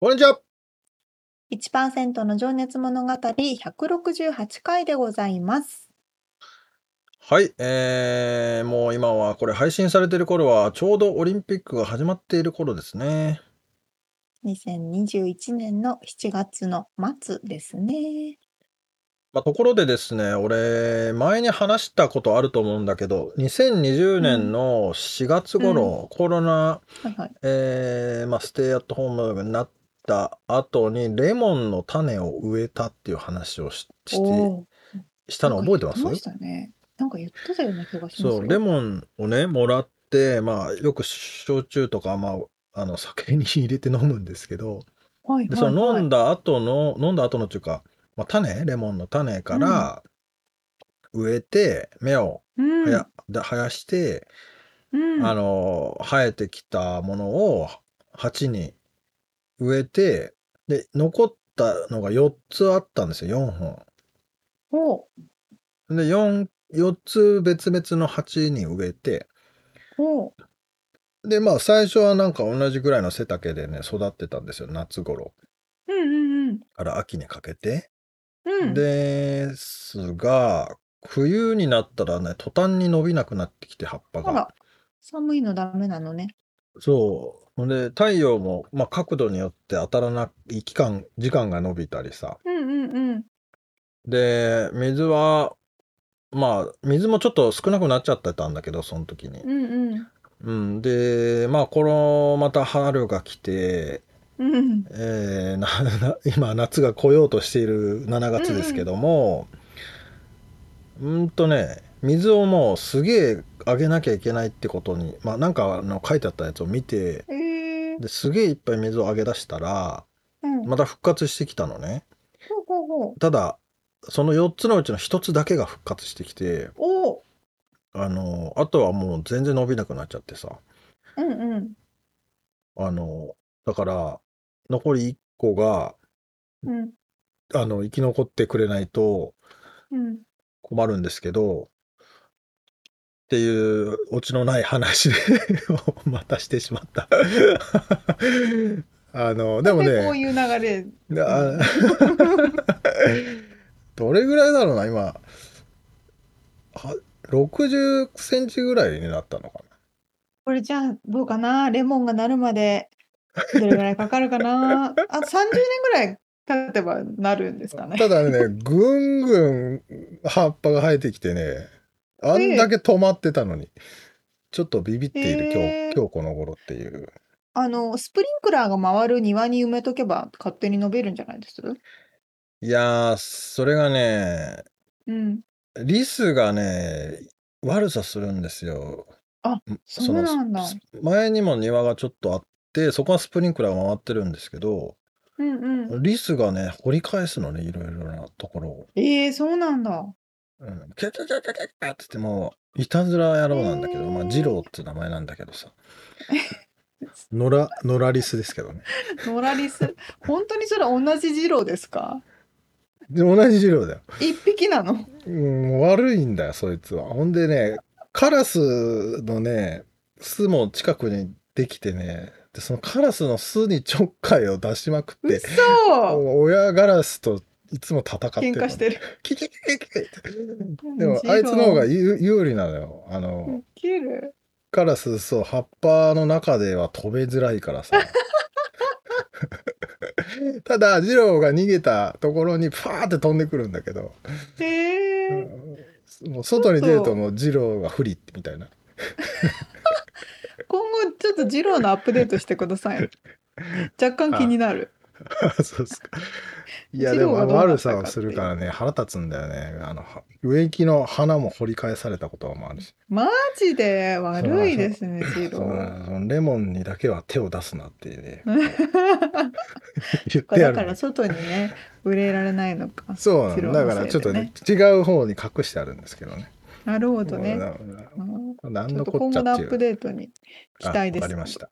こんにちは。1%の情熱物語168回でございます。はい、えー、もう今はこれ配信されている頃はちょうどオリンピックが始まっている頃ですね。2021年の7月の末ですね。まあ、ところでですね、俺、前に話したことあると思うんだけど、2020年の4月頃、コロナ、はいはい。えーまあ、ステイアットホームになった後に、レモンの種を植えたっていう話をしして、したの覚えてます？ましたね。なんか言ってたような気がします。そう、レモンをね、もらって、まあ、よく焼酎とか、まあ、あの、酒に入れて飲むんですけど、はいで、その飲んだ後の、飲んだ後のっていうか、まあ、種、レモンの種から植えて、芽をはや、生やして、うん。あの、生えてきたものを鉢に植えて、で、残ったのが4つあったんですよ、4本。ほで、4、4つ別々の鉢に植えて、ほう。で、まあ、最初はなんか同じぐらいの背丈でね、育ってたんですよ、夏頃。うんうんうん。から秋にかけて。うん。ですが、冬になったらね、途端に伸びなくなってきて、葉っぱが。ら、寒いのダメなのね。そう。ほんで、太陽も、まあ、角度によって当たらない期間時間が伸びたりさ。うんうんうん。で、水は、まあ、水もちょっと少なくなっちゃってたんだけど、その時に。うんうん。うん、で、まあ、この、また春が来て、うん。えー なな今夏が来ようとしている7月ですけどもうんとね水をもうすげえあげなきゃいけないってことにまあなんかあの書いてあったやつを見てえー。ですげえいっぱい水をあげ出したらうん。また復活してきたのね。ただその4つのうちの1つだけが復活してきて。あのあとはもう全然伸びなくなっちゃってさうんうん。あのだから残り1個がうん。あの生き残ってくれないとうん。困るんですけどっていうオチのない話ま たしてしまった。あのでもねこういう流れ？あ どれぐらいだろうな今。60センチぐらいになったのかな。これじゃあどうかな？レモンがなるまで。どれぐらいかかるかな？あ30年ぐらい経てばなるんですかね。ただねぐんぐん葉っぱが生えてきてねあんだけ止まってたのに、ちょっとビビっている今日今日この頃っていう。あのスプリンクラーが回る庭に埋めとけば勝手に伸びるんじゃないです？いやーそれがねうん。リスがね悪さするんですよ。あそうなんだ。前にも庭がちょっとあってそこはスプリンクラーが回ってるんですけどうんうん。リスがね掘り返すのねいろいろなところを。ええそうなんだ。うん、キャキャキャキャキャキャってってもういたずら野郎なんだけど、まあ二郎って名前なんだけどさ野良野良リスですけどね野良リス。本当にそれ同じ二郎ですか同じ二郎だよ、一匹なのうん、悪いんだよそいつはほんでねカラスのね巣も近くにできてねでそのカラスの巣にちょっかいを出しまくって親ガラスといつも戦ってる喧嘩してるキキキキキでもあいつの方が有利なのよあのカラスそう葉っぱの中では飛べづらいからさ ただ、ジローが逃げたところに、ファーって飛んでくるんだけど、へえ。もう外に出るともうジローが不利みたいな。今後ちょっとジローのアップデートしてください。若干気になる。そうですか。いや、ジでも、悪さをするからね、腹立つんだよね。あの、は植木の花も掘り返されたこともあるし。マジで？悪いですね、ジロそー。レモンにだけは手を出すなってね、言ってだやるの。から外にね、売れられないのか。そうなの。ジローのだからちょっとねせ、違う方に隠してあるんですけどね。なるほどね。なうんなんのこっちゃっていう今後のアップ。デートに期待です。あわかりました。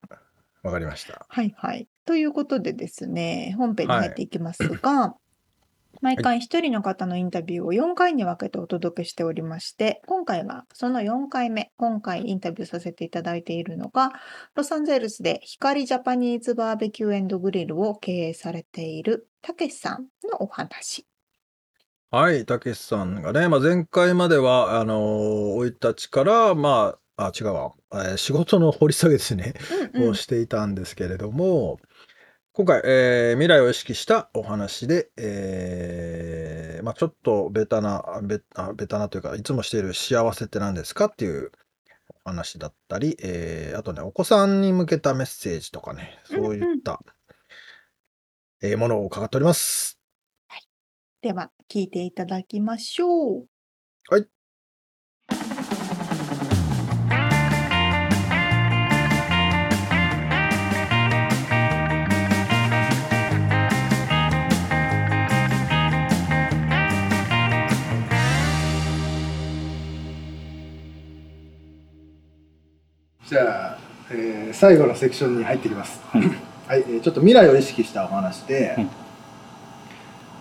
わかりました。はいはい。ということでですね、本編に入っていきますが、毎回一人の方のインタビューを4回に分けてお届けしておりまして、今回はその4回目、今回インタビューさせていただいているのが、ロサンゼルスで光ジャパニーズバーベキューグリルを経営されているたけしさんのお話。はい、たけしさんがね、まあ、前回までは、あの、生い立ちから、まあ、あ、違うわ、えー仕事の掘り下げですね、うんうんをしていたんですけれども、今回、えー未来を意識したお話で、えーまあ、ちょっとベタな、ベあベタなというか、いつもしている幸せって何ですかっていうお話だったり、えーあとね、お子さんに向けたメッセージとかね、そういった、えーものを伺っております。では、聞いていただきましょう。はい。じゃあ、えー最後のセクションに入ってきます。はい、えーちょっと未来を意識したお話で、はい。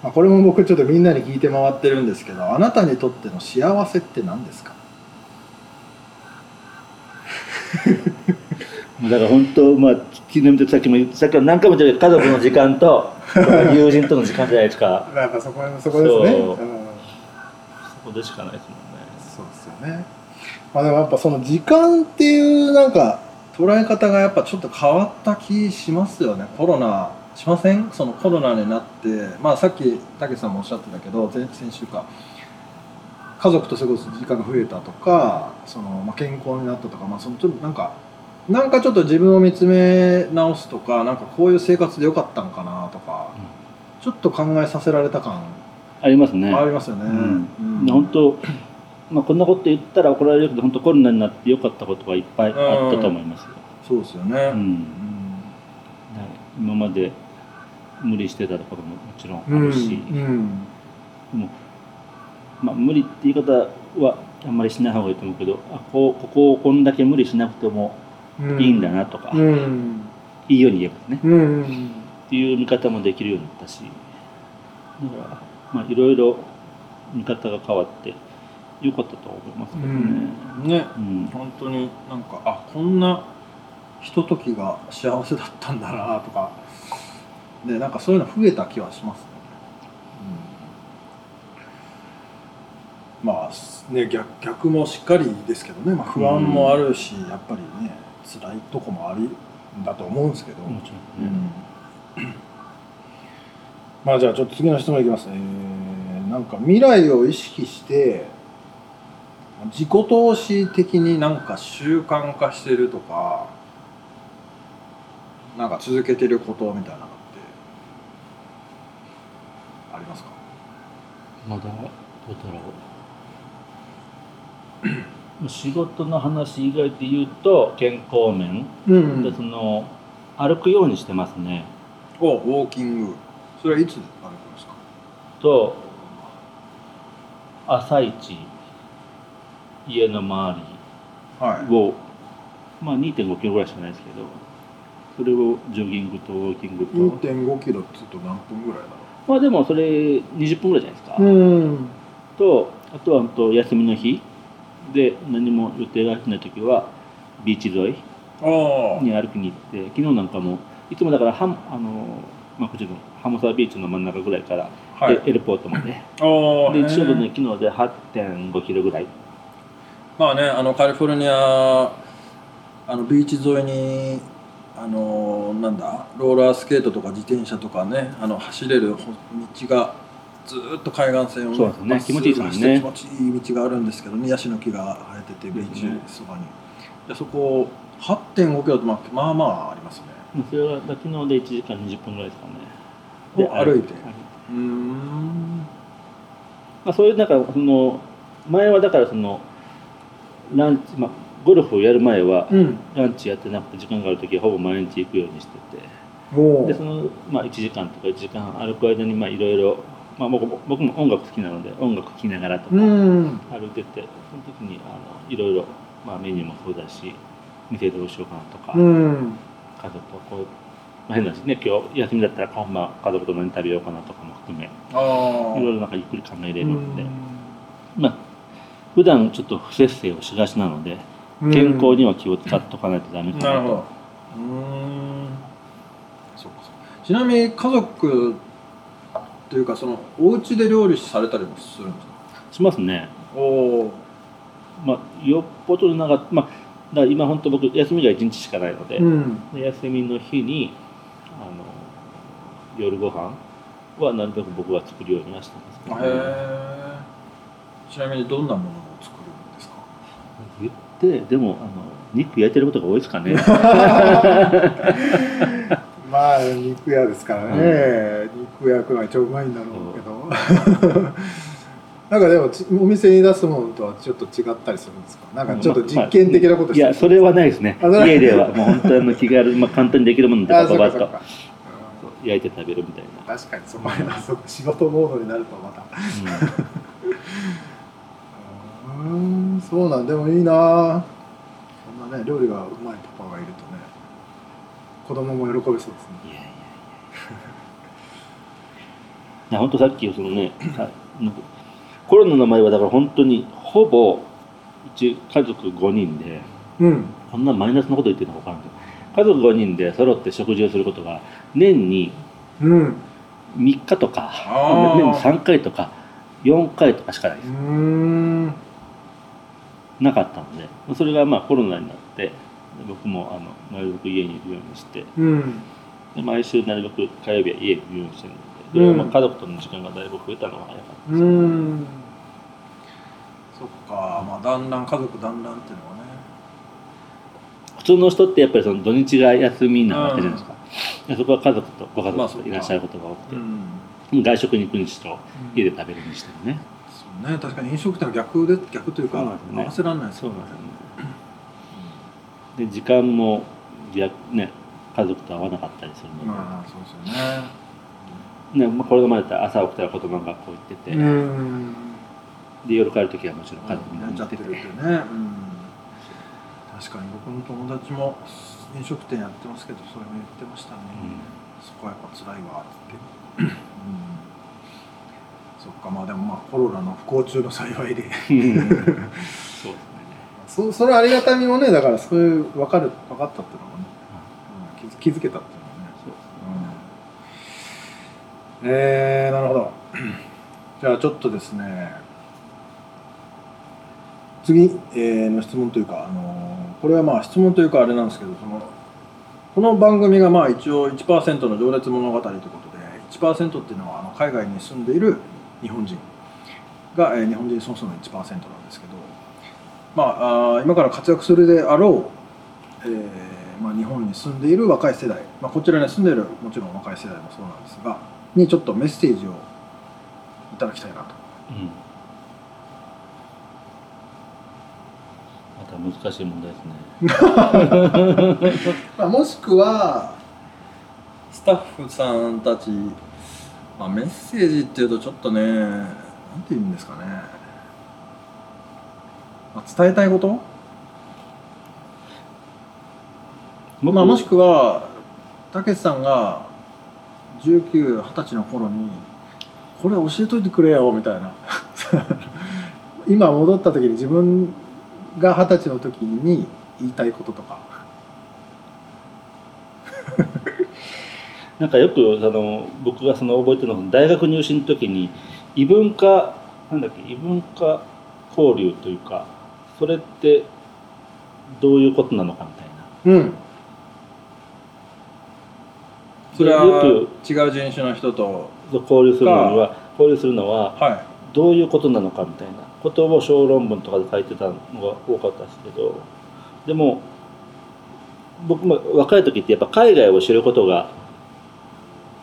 まあ、これも僕ちょっとみんなに聞いて回ってるんですけど、あなたにとっての幸せって何ですか？だから本当、まあ、昨日さっきも言ったさっきは何回も言ったけど家族の時間と 友人との時間じゃないですか。やっぱそこそこですね。そこでしかないですもんね。そうですよね。まあでもやっぱその時間っていうなんか捉え方がやっぱちょっと変わった気しますよね。コロナしません？そのコロナになって、まあさっきたけしさんもおっしゃってたけど、前先週か。家族と過ごす時間が増えたとか、そのまあ健康になったとか、まあそのちょっとなんか。なんかちょっと自分を見つめ直すとか、なんかこういう生活でよかったんかなとか、ちょっと考えさせられた感ありますねありますよね。うんうん本当まあこんなこと言ったら怒られるけど本当コロナになってよかったことがいっぱいあったと思いますよ、そうですよね。うん。うん。今まで無理してたところももちろんうんあるし、うん。でもまあ無理って言い方はあんまりしない方がいいと思うけどあこうここをこんだけ無理しなくてもうん。いいんだなとか、うん。いいように言えばね。うん。っていう見方もできるようになったし。だからまあいろいろ見方が変わってよかったと思いますけどね。ね。うん。本当になんかあこんなひとときが幸せだったんだなとか。でなんかそういうの増えた気はしますね、うん、まあね逆逆もしっかりですけどね、まあ、不安もあるし、やっぱりね辛いとこもあるんだと思うんですけど、もちろんね。まあじゃあちょっと次の質問いきます、えー、なんか未来を意識して自己投資的になんか習慣化してるとかなんか続けてることみたいなのってありますか？まだどうだろう。仕事の話以外で言うと健康面、うん。でその歩くようにしてますね。おウォーキング。それはいつ歩くんですか？と朝一家の周はりを、まあ2.5キロぐらいしかないですけどそれをジョギングとウォーキングと、2.5キロって言うと何分ぐらいだろまあでもそれ20分ぐらいじゃないですか。うん。とあとはあと休みの日。で何も予定がない時はビーチ沿いに歩きに行って昨日なんかもいつもだからハムあの、まあ、こっちのハムサービーチの真ん中ぐらいから、はい。エエルポートまで。でちょうどね昨日で8.5キロぐらいまあねあのカリフォルニアあのビーチ沿いにあのーなんだローラースケートとか自転車とかねあの走れるほ道がずーっと海岸線を、そうですね。気持ちいいですね。気持ちいい道があるんですけどね。ヤシの木が生えててビーチそばに、でそこ8.5キロとまあまあまあありますね。それが昨日で1時間20分ぐらいですかね。お歩いて。歩うーん。まあ、そういうなんかその前はだからそのランチ、まあ、ゴルフをやる前はうん。ランチやってなくて時間がある時はほぼ毎日行くようにしてて。おでその、まあ、1時間とか1時間半歩く間にまあいろいろ、まあ、僕も僕も音楽好きなので音楽聴きながらとかうん。歩いててその時にあのいろいろ、まあ、メニューもそうだし店どうしようかなとか、うん。家族とこう、まあ、変な話ね今日休みだったら今晩家族と何食べようかなとかも含めいろいろなんかゆっくり考えれるので。まあ普段ちょっと不節制をしがちなので健康には気を使っとかないとダメかなと、なるほど。うーん。そうかそうか。ちなみに家族というかそのお家で料理されたりもするんですか？しますね。おおまあよっぽど長くまあだから今本当僕休みが1日しかないので,、うん。で休みの日にあの夜ご飯はなるべく僕は作るようにはしてますけど、へえちなみにどんなもの言ってでもあの肉焼いてることが多いですかね。まあ肉屋ですからね、肉焼くのが一番うまいんだろうけど。なんかでもちお店に出すものとはちょっと違ったりするんですか？なんかちょっと実験的なこといしてるやそれはないですね。家では。もう本当にあの気軽、まあ、簡単にできるものであバババッと焼いて食べるみたいな、確かにそこまで仕事モードになるとまた。うんうーんそうなんでもいいな。そんなね料理がうまいパパがいるとね子供も喜びそうですね。いやいやいや本当さっきそのねコロナの前はだから本当にほぼうち家族5人でうん。こんなマイナスのこと言ってるのか分からんけど家族5人で揃って食事をすることが年にうん。3日とかあー。年に3回とか4回とかしかないですなかったのでそれがまあコロナになってで僕もあのなるべく家にいるようにしてうん。で毎週なるべく火曜日は家にいるようにしてるので、うん。でまあ、家族との時間がだいぶ増えたのは早かったうです、ん。そっかまあだんだん家族だんだんっていうのはね。普通の人ってやっぱりその土日が休みなわけじゃないですか、でそこは家族とご家族といらっしゃることが多くて、ん。外食に行くにしろ家で食べるにしてもね、ね確かに飲食店は逆で逆というかね。合わせられないですそうなんですよ。ねで時間も逆ね家族と合わなかったりするので、まあそうですよね。ねまあ、これがまでたら朝起きたら子供が学校行ってて、うん。で夜帰る時はもちろん家族に行ってて。るってね、うん、確かに僕の友達も飲食店やってますけどそれも言ってましたね、そこはやっぱ辛いわって、うん、そっかまあでもまあコロナの不幸中の幸いで。うん。そうですねそそのありがたみもねだからそういう分かる分かったっていうのもね、うん、気づけたっていうのもね。そうですうん。えー、なるほど。じゃあちょっとですね。次、えーの質問というか、あのーこれはまあ質問というかあれなんですけどそのこの番組がまあ一応1%の情熱物語ということで1%っていうのはあの海外に住んでいる日本人が、えー日本人総数の1%なんですけど、まあ、あー今から活躍するであろう、えーまあ、日本に住んでいる若い世代、まあ、こちらに住んでいるもちろん若い世代もそうなんですがにちょっとメッセージをいただきたいなと。うんまた難しい問題ですね まあ、もしくはスタッフさんたち、まあ、メッセージっていうとちょっとねなんて言うんですかね、まあ、伝えたいこと、まあ、もしくはたけしさんが1920歳の頃にこれ教えといてくれよみたいな。今戻った時に自分が二十歳の時に言いたいこととかなんかよくその僕がその覚えてるのは大学入試の時に異文化なんだっけ異文化交流というかそれってどういうことなのかみたいな。うん。それはよく違う人種の人と交流するのには交流するのははどういうことなのかみたいな。ことを小論文とかで書いてたのが多かったですけどでも僕も若い時ってやっぱ海外を知ることが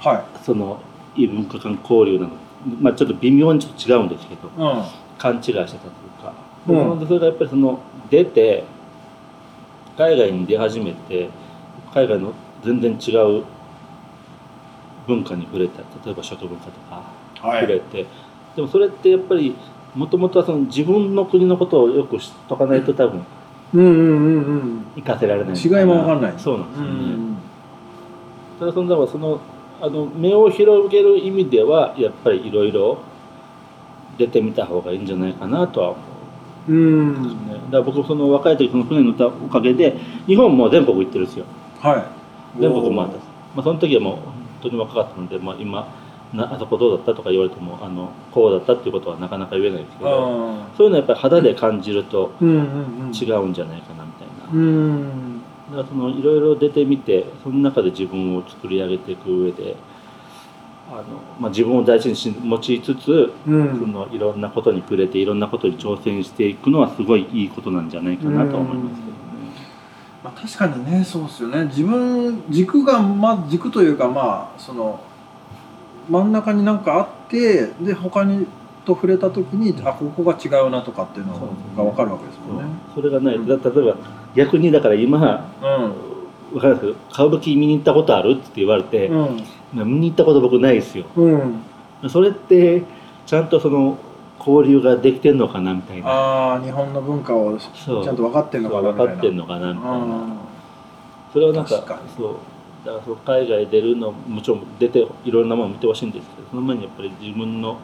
い。はその異文化間交流なの。まあちょっと微妙にちょっと違うんですけどいうん。勘違いしてたというか、うん。でそれがやっぱりその出て海外に出始めて海外の全然違う文化に触れた例えば食文化とかは触れて、でもそれってやっぱりもともとはその自分の国のことをよく知っとかないと多分うんうんうんうん。生かせられない。違いも分かんない。そうなんですよね、うん。ただそのそのあの目を広げる意味ではやっぱりいろいろ出てみた方がいいんじゃないかなとは思う。うん。ねだから僕その若い時その船に乗ったおかげで日本も全国行ってるんですよ。はい。全国回った。んです、まあ、その時はもう本当に若かったので、まあ、今なあそこどうだったとか言われてもあのこうだったっていうことはなかなか言えないですけどあそういうのはやっぱり肌で感じると違うんじゃないかなみたいな、うんだからそのいろいろ出てみてその中で自分を作り上げていく上であの、まあ、自分を大事にし持ちつつうそんのいろんなことに触れていろんなことに挑戦していくのはすごいいいことなんじゃないかなとは思いますけどね。まあ、確かにねそうですよね。自分軸が、まあ、軸というかまあその真ん中になんかあってで他にと触れた時にあここが違うなとかっていうのそうが分かるわけですもんね。それがない例えば逆にだから今うん。分かるんです？けど歌舞伎見に行ったことあるって言われて、うん。まあ見に行ったこと僕ないですよ。うん、それってちゃんとその交流ができてんのかなみたいな。ああ日本の文化をちゃんと分かってんのかな分みたいな。かってんのかなみたいな。うん。それはなんかそう。だからそう海外出るのもちろん出ていろんなもの見てほしいんですけどその前にやっぱり自分の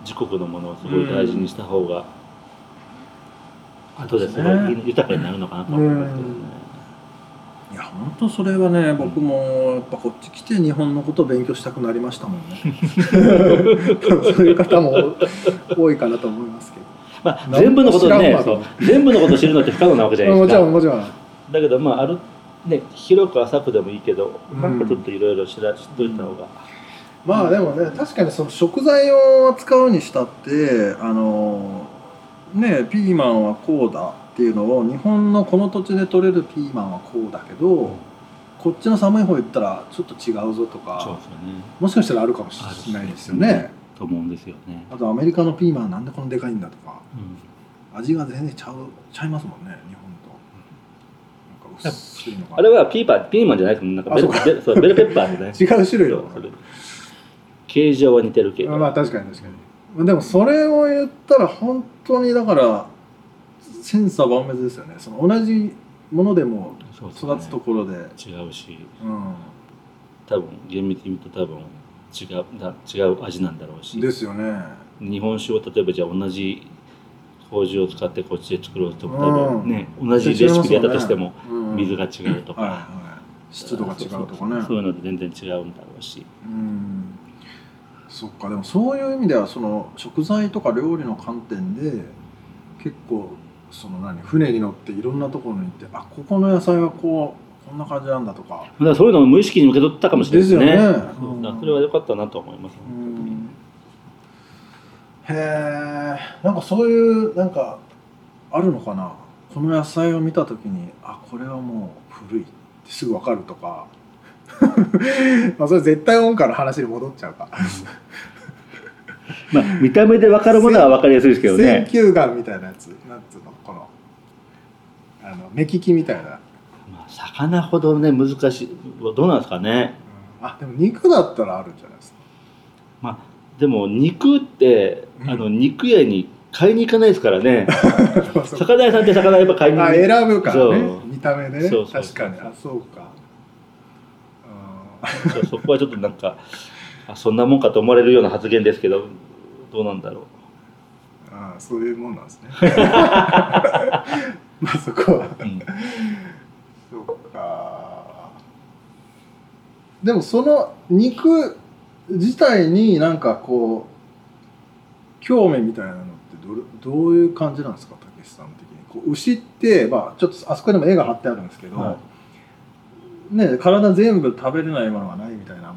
自国のものをすごい大事にした方が、後ですごいね。豊かになるのかなと思いますけどね。いや本当それはね僕もやっぱこっち来て日本のことを勉強したくなりましたもんね。そういう方も多いかなと思いますけまあ、全部のことね全部のことを知るのって不可能なわけじゃないどもちですか。ろんもちろん。だけどまああるね広く浅くでもいいけど、うん。なんかちょっといろいろ知ら知っといた方が、まあでもね確かにその食材を扱うにしたってあのねピーマンはこうだっていうのを日本のこの土地で取れるピーマンはこうだけど、こっちの寒い方行ったらちょっと違うぞとそうかですよね。もしかしたらあるかもしれないですよね。と思うんですよね、あとアメリカのピーマンなんでこんなでかいんだとかうん。味が全然ちゃうちゃいますもんね日本と。あれはピーパーピーマンじゃないですもん。なんかベルあそうか。ベルそうベルペッパーでね 違う種類の。形状は似てるけど、まあ確かに確かにでもそれを言ったら本当にだから千差万別ですよね。その同じものでも育つところで、違うし。う多分厳密に言うと多分違うだ違う味なんだろうし。ん、ですよね。日本酒を例えばじゃあ同じ麹を使ってこっちで作ろうとも多分ね、うん。同じレシピでやったとしてもうん。水が違うとか、はいはい。湿度が違うとかね。そういうので全然違うんだろうし。うんそっかでもそういう意味ではその食材とか料理の観点で結構その何船に乗っていろんなところに行ってあここの野菜はこうこんな感じなんだとか。だからそういうのを無意識に受け取ったかもしれないですね。ですよね。そううん。それは良かったなと思います、うん。へえなんかそういうなんかあるのかな。この野菜を見た時にあこれはもう古いってすぐ分かるとか まあそれ絶対音感の話に戻っちゃうか。まあ見た目で分かるものは分かりやすいですけどね。選球眼みたいなやつなんつうのこのあの目利きみたいな、まあ、魚ほどね難しい。どうなんですかね。あでも肉だったらあるんじゃないですか。まあでも肉ってうん。あの肉屋に買いに行かないですからね。魚屋さんって魚やっぱ買いに行あ選ぶからね。見た目でねそうそうそう。確かに。あそうかそこはちょっとなんかあそんなもんかと思われるような発言ですけどどうなんだろう。うんあそういうもんなんですね。まあそこは。うん。そうか。でもその肉自体になんかこう興味みたいなのってどれどういう感じなんですかたけしさん的に。こう牛って、まあ、ちょっとあそこにも絵が貼ってあるんですけど、はいね体全部食べれないものがないみたいなも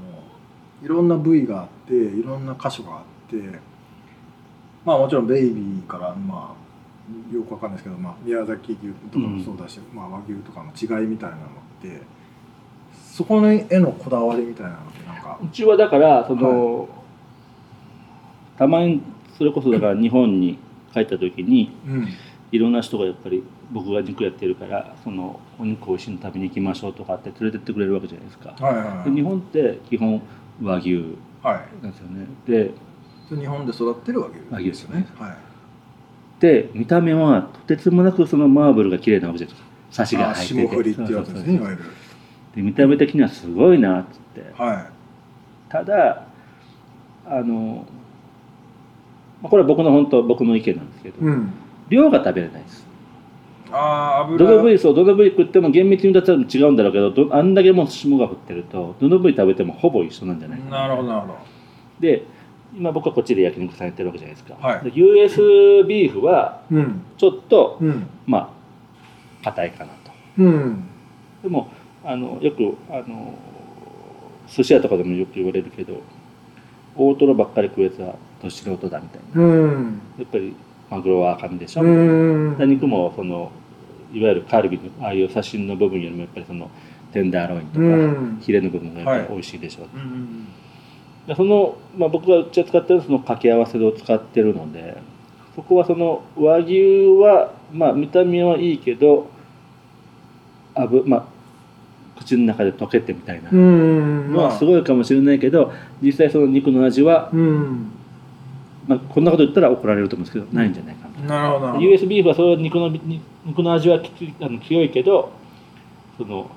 ういろんな部位があっていろんな箇所があってまあもちろんベイビーからまあよくわかんないですけど、まあ、宮崎牛とかもそうだし、まあ、和牛とかの違いみたいなのってそこのへのこだわりみたいなのってなんかうちはだからその、たまにそれこそだから日本に帰った時にうん。いろんな人がやっぱり僕が肉やってるからそのお肉を一緒に食べに行きましょうとかって連れてってくれるわけじゃないですか。はいはいはいで日本って基本和牛はいなん。ですよね。でそれ日本で育ってる和牛和牛ですよねはいで見た目はとてつもなくそのマーブルが綺麗なわけじゃないですか。サシが入ってて。霜降りってやつですねいわゆるで見た目的にはすごいなっつって。はいただあの、まあ、これは僕の本当僕の意見なん。ですけど、うん。量が食べれないです。どの部位そうどの部位食っても厳密に言ったら違うんだろうけどどあんだけもう霜が降ってるとどの部位食べてもほぼ一緒なんじゃない？かなるほどなるほど。で今僕はこっちで焼肉されてるわけじゃないですか、はい。で US ビーフはうん。ちょっとうん。まあ硬いかなと。うん。でもあのよくあの寿司屋とかでもよく言われるけど大トロばっかり食うやつはど素人だみたいな。うん。やっぱりマグロは赤身でしょ、うん。で肉もそのいわゆるカルビのああいう刺身の部分よりもやっぱりそのテンダーロインとか、うん。ヒレの部分がやっぱり美味しいでしょう、うんでその、まあ、僕がうちは使ってるその掛け合わせを使ってるのでそこはその和牛は、まあ、見た目はいいけどあぶ、まあ、口の中で溶けてみたいな。うんのはすごいかもしれないけど実際その肉の味は、うん。まあ、こんなこと言ったら怒られると思うんですけどないんじゃないかな。なるほど US ビーフはその肉のに肉の味はきついあの強いけどその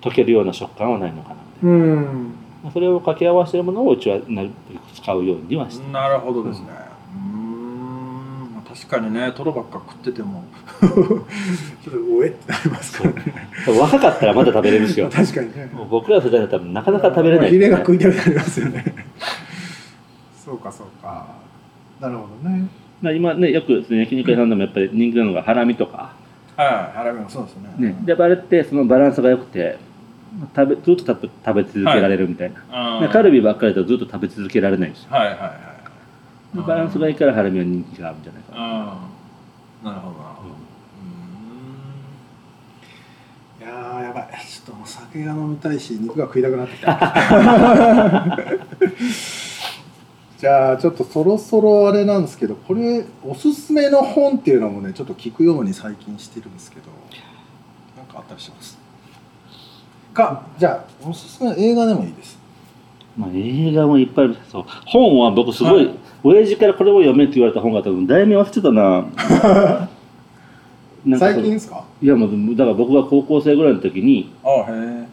溶けるような食感はないのかなうん。なそれを掛け合わせてるものをうちはなるべく使うようにはしてなるほどですね。うん。まあ確かにねトロばっか食ってても。ちょっとおえってなりますからね。若かったらまだ食べれるしよ。確かにね。もう僕ら世代だったらなかなか食べれない。ヒレが食いたくなりますよね。そうかそうか。なるほどね。まあ今ねよくですね焼肉屋さんでもやっぱり人気なのがハラミとか、はい。ハラミもそうですね。ね、であれってそのバランスが良くて食べずっと食べ食べ続けられるみたいな、でカルビばっかりだとずっと食べ続けられないんですよはいはいはい。でバランスがいいからハラミは人気があるんじゃないかな、ああなるほど。なるほどうーん。いやーやばい。ちょっとお酒が飲みたいし肉が食いたくなってきた じゃあちょっとそろそろあれなんですけどこれおすすめの本っていうのもねちょっと聞くように最近してるんですけどなんかあったりします？かじゃあおすすめの映画でもいいです。まあ、映画もいっぱいあるそう本は僕すごい、はい。親父からこれを読めって言われた本があったの題名忘れてたな。最近ですか？いやもうだから僕が高校生ぐらいの時にあへえ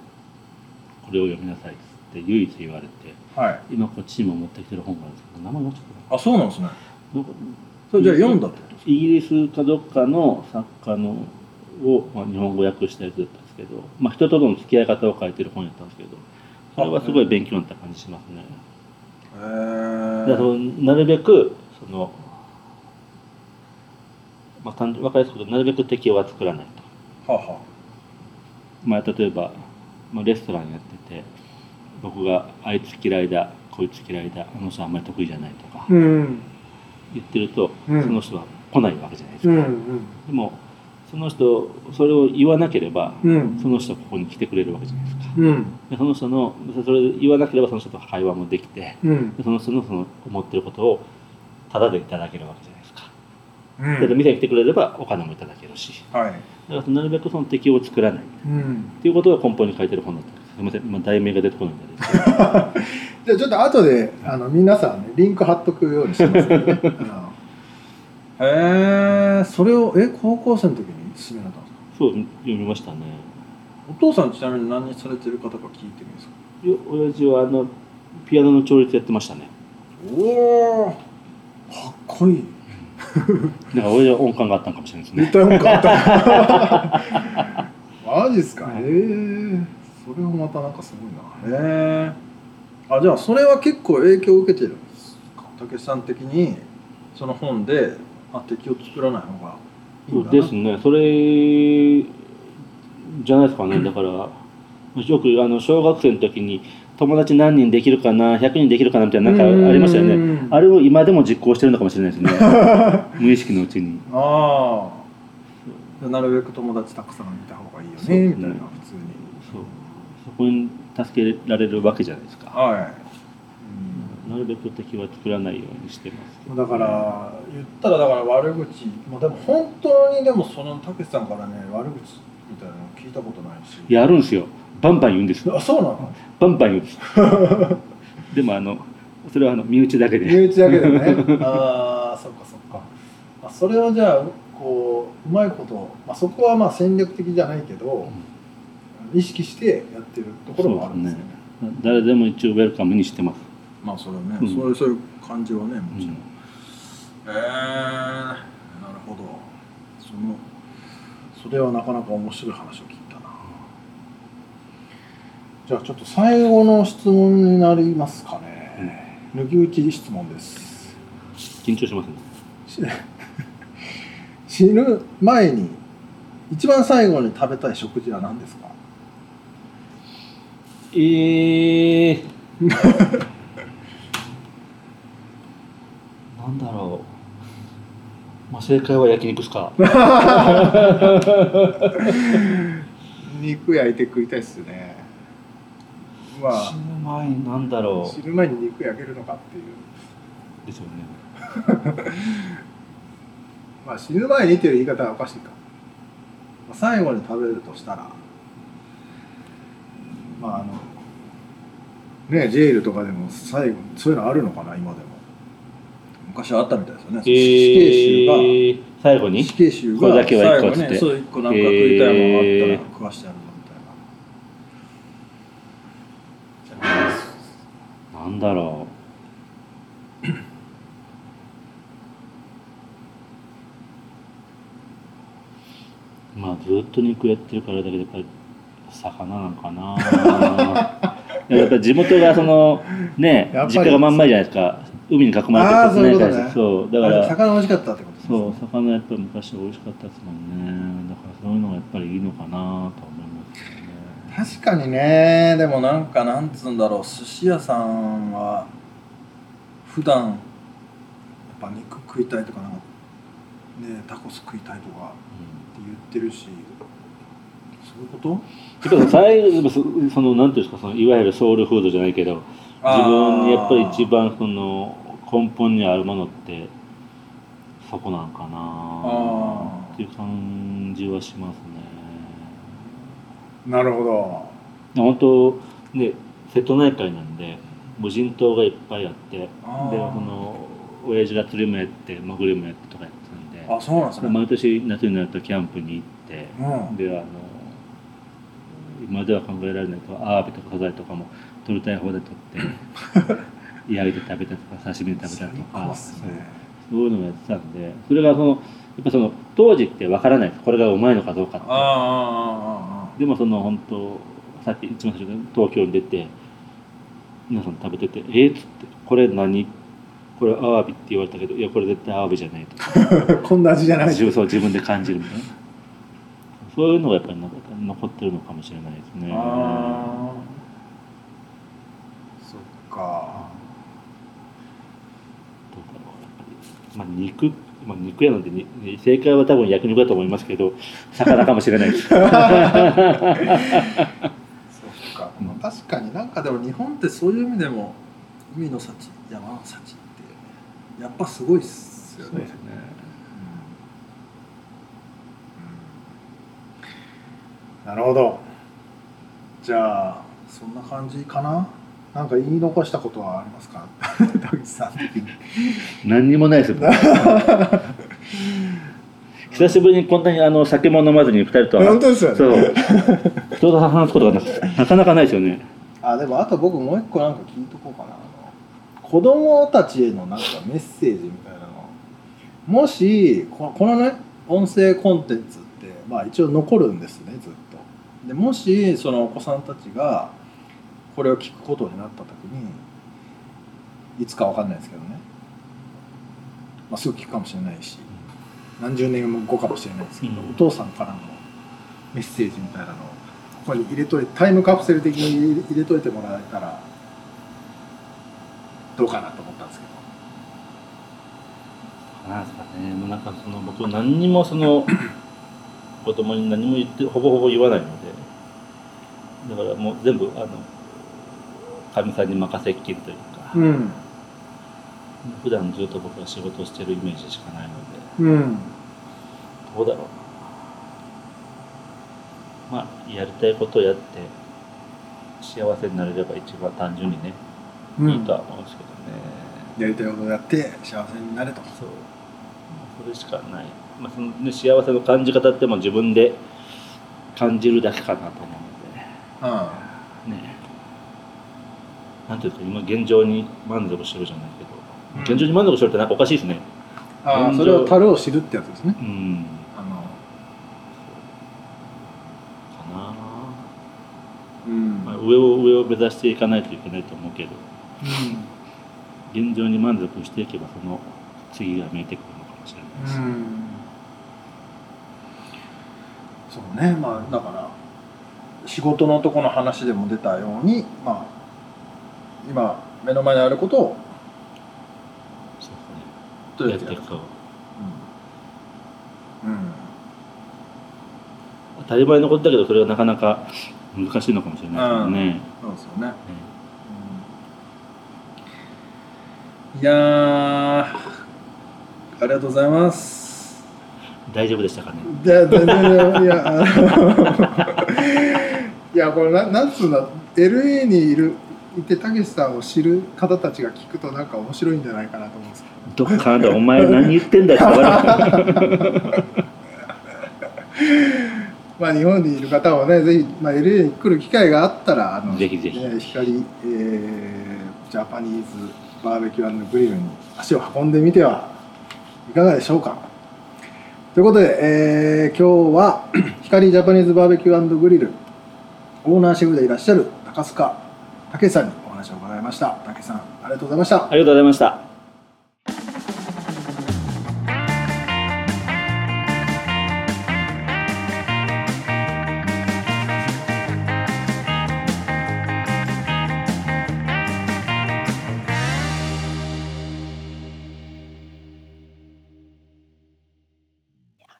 これを読みなさいっつって唯一言われてはい。今こっちにも持ってきてる本があるんですけど名前忘れちゃったあそうなんですね。などこそれじゃあ読んだってイギリスかどっかの作家のを、まあ、日本語訳したやつだったんですけど、まあ、人との付き合い方を書いてる本やったんですけどそれはすごい勉強になった感じしますね。えのなるべくその、まあ、単純分かりやすくなるべく敵は作らないと。はあはまあ、例えば、まあ、レストランやってて僕があいつ嫌いだこいつ嫌いだあの人あんまり得意じゃないとかうん。言ってると、うん。その人は来ないわけじゃないですか。うんでもその人それを言わなければうん。その人はここに来てくれるわけじゃないですか。うん。でその人のそれを言わなければその人と会話もできてうん。でその人のその思ってることをタダでいただけるわけじゃないですか。うん。で店に来てくれればお金もいただけるし。はい。だからなるべくその敵を作らない。っうん。ていうことが根本に書いてる本だった。んですすみません今題名が出てこないんで じゃあちょっと後であの皆さんねリンク貼っとくようにしますので、ね、へえそれをえ高校生の時に勧められたんですか？そう読みましたね。お父さんちなみに何されてる方か聞いてみますか？よ親父はあのピアノの調律やってましたね。おおかっこいい。だから親父は音感があったんかもしれないですね。絶対音感あった。マジっすか？へえそれもまたなんかすごいな。へえあじゃあそれは結構影響を受けてるんですか？たけしさん的にその本であ敵を作らない方がいいんだな。ですね。それじゃないですかね。だからよくあの小学生の時に友達何人できるかな100人できるかなみたいななんかありましたよね。うんあれを今でも実行してるのかもしれないですね。無意識のうちに。ああなるべく友達たくさんいた方がいいよねね。みたいな。普通にそうそこに助けられるわけじゃないですか。はい、なるべく敵は作らないようにしてますだから言ったらだから悪口。まあでも本当にでもそのたけしさんからね悪口みたいなの聞いたことないし。やるんですよ。バンバン言うんです。あそうなの？バンバン言うんです。でもあのそれはあの身内だけで。身内だけでね。ああそっかそっか、まあ、それをじゃあこううまいこと、まあ、そこはまあ戦略的じゃないけど、意識してやってるところもあるんですよね。誰でも一応ウェルカムにしてます。まあそれはね、うん。そういうそういう感じはねもちろん、うんえー、なるほど。そのそれはなかなか面白い話を聞いたな。じゃあちょっと最後の質問になりますかね、抜き打ち質問です。緊張しますね。し 死ぬ前に一番最後に食べたい食事は何ですか？えー、なんだろう。まあ正解は焼肉ですか。肉焼いて食いたいっすね。まあ。死ぬ前になんだろ死ぬ前に肉焼けるのかっていう。うですよね。まあ死ぬ前にっていう言い方はおかしいか、まあ、最後に食べるとしたらまああのねジェイルとかでも最後そういうのあるのかな今でも。昔はあったみたいですよね、え死刑囚がー、最後に？死刑囚が最後ねそう一個なんか食いたいものがあったら食わしてやるぞみたいな、じゃあなんだろう。まあずっと肉やってるからだけどやっぱり魚なのかな。いややっぱ地元がそのね実家が真ん前じゃないですか。海に囲まれてあーそういうことね。そうだから。魚美味しかったってことですね。そう魚やっぱり昔美味しかったですもんね。だからそういうのがやっぱりいいのかなとは思いますね。確かにね。でもなんかなんつうんだろう寿司屋さんは普段やっぱ肉食いたいとかなんかねタコス食いたいとかって言ってるしそういうこと？やっぱ最後そそのなんていうんですかそのいわゆるソウルフードじゃないけど自分にやっぱり一番その根本にあるものってそこなんかあなっていう感じはしますね。なるほど。本当ね瀬戸内海なんで無人島がいっぱいあってでその親父が釣りもやって潜りもやってとかやってたんであそうなんですね。毎年夏になるとキャンプに行って。うん。であの今では考えられないとアワビとかサザエとかも取りたい方で取って 焼いて食べたとか刺身で食べたとかね。そういうのをやってたんでそれがそのやっぱその当時ってわからないこれがうまいのかどうかって。あでもその本当さっき一番最初に東京に出て皆さん食べてて「えっ?」つって「これ何？これアワビって言われたけどいやこれ絶対アワビじゃない」と こんな味じゃない。自分そう自分で感じるみたいなそういうのがやっぱり残残ってるのかもしれないですね。そっかどうだろうやっぱりまあ肉、まあ、肉屋なんでに正解は多分焼肉だと思いますけど魚かもしれないです。そっか、まあ、確かになんかでも日本ってそういう意味でも海の幸山の幸ってやっぱすごいっすよね。そうですね。なるほど。じゃあそんな感じかな？なんか言い残したことはありますか、田口さん。何にもないですよ。久しぶりにこんなにあの酒も飲まずに二人とは本当ですよね。そう人と話すことがななかなかないですよね。あでもあと僕もう一個なんか聞いとこうかな子供たちへのなんかメッセージみたいなのもしここのね音声コンテンツってまあ一応残るんですねずっとでもしそのお子さんたちがこれを聞くことになった時にいつかわかんないですけどね、まあ、すぐ聞くかもしれないし何十年後かもしれないですけど、うん。お父さんからのメッセージみたいなのをここに入れといてタイムカプセル的に入れといてもらえたらどうかなと思ったんですけど。なんですかね。もうなんかその僕何にもその 子供に何も言ってほぼほぼ言わないの。でだからもう全部あのかみさんに任せっきりというか、うん。普段ずっと僕は仕事をしてるイメージしかないのでうん。どうだろうな。まあやりたいことをやって幸せになれれば一番単純にね、うん。いいとは思うんですけどね。やりたいことをやって幸せになれと。そう。それしかない、まあそのね、幸せの感じ方っても自分で感じるだけかなと思うねなんていうか今現状に満足してるじゃないけど、うん。現状に満足してるってなんかおかしいですね。ああそれを樽を知るってやつですね。うん。あの。かな、うん。まあ、上を上を目指していかないといけないと思うけど。現状に満足していけばその次が見えてくるのかもしれないし、うん。そうね。まあだから仕事のとこの話でも出たようにまあ今目の前にあることをそうですね。やっていくと。うん、当たり前のことだけどそれはなかなか難しいのかもしれないですよね、そうですよね、いやーありがとうございます。大丈夫でしたかね。で全然いやいやこれななんつうんだ LA にいるいてたけしさんを知る方たちが聞くとなんか面白いんじゃないかなと思うんですけど。どっかでお前何言ってんだよまあ日本にいる方はねぜひ、まあ、LA に来る機会があったらあのぜひぜひ。ね光、えージャパニーズバーベキューグリルに足を運んでみてはいかがでしょうか。ということで、えー今日は 光ジャパニーズバーベキューグリルオーナーシェフでいらっしゃる高須賀武さんにお話を伺いました。武さんありがとうございました。ありがとうございました。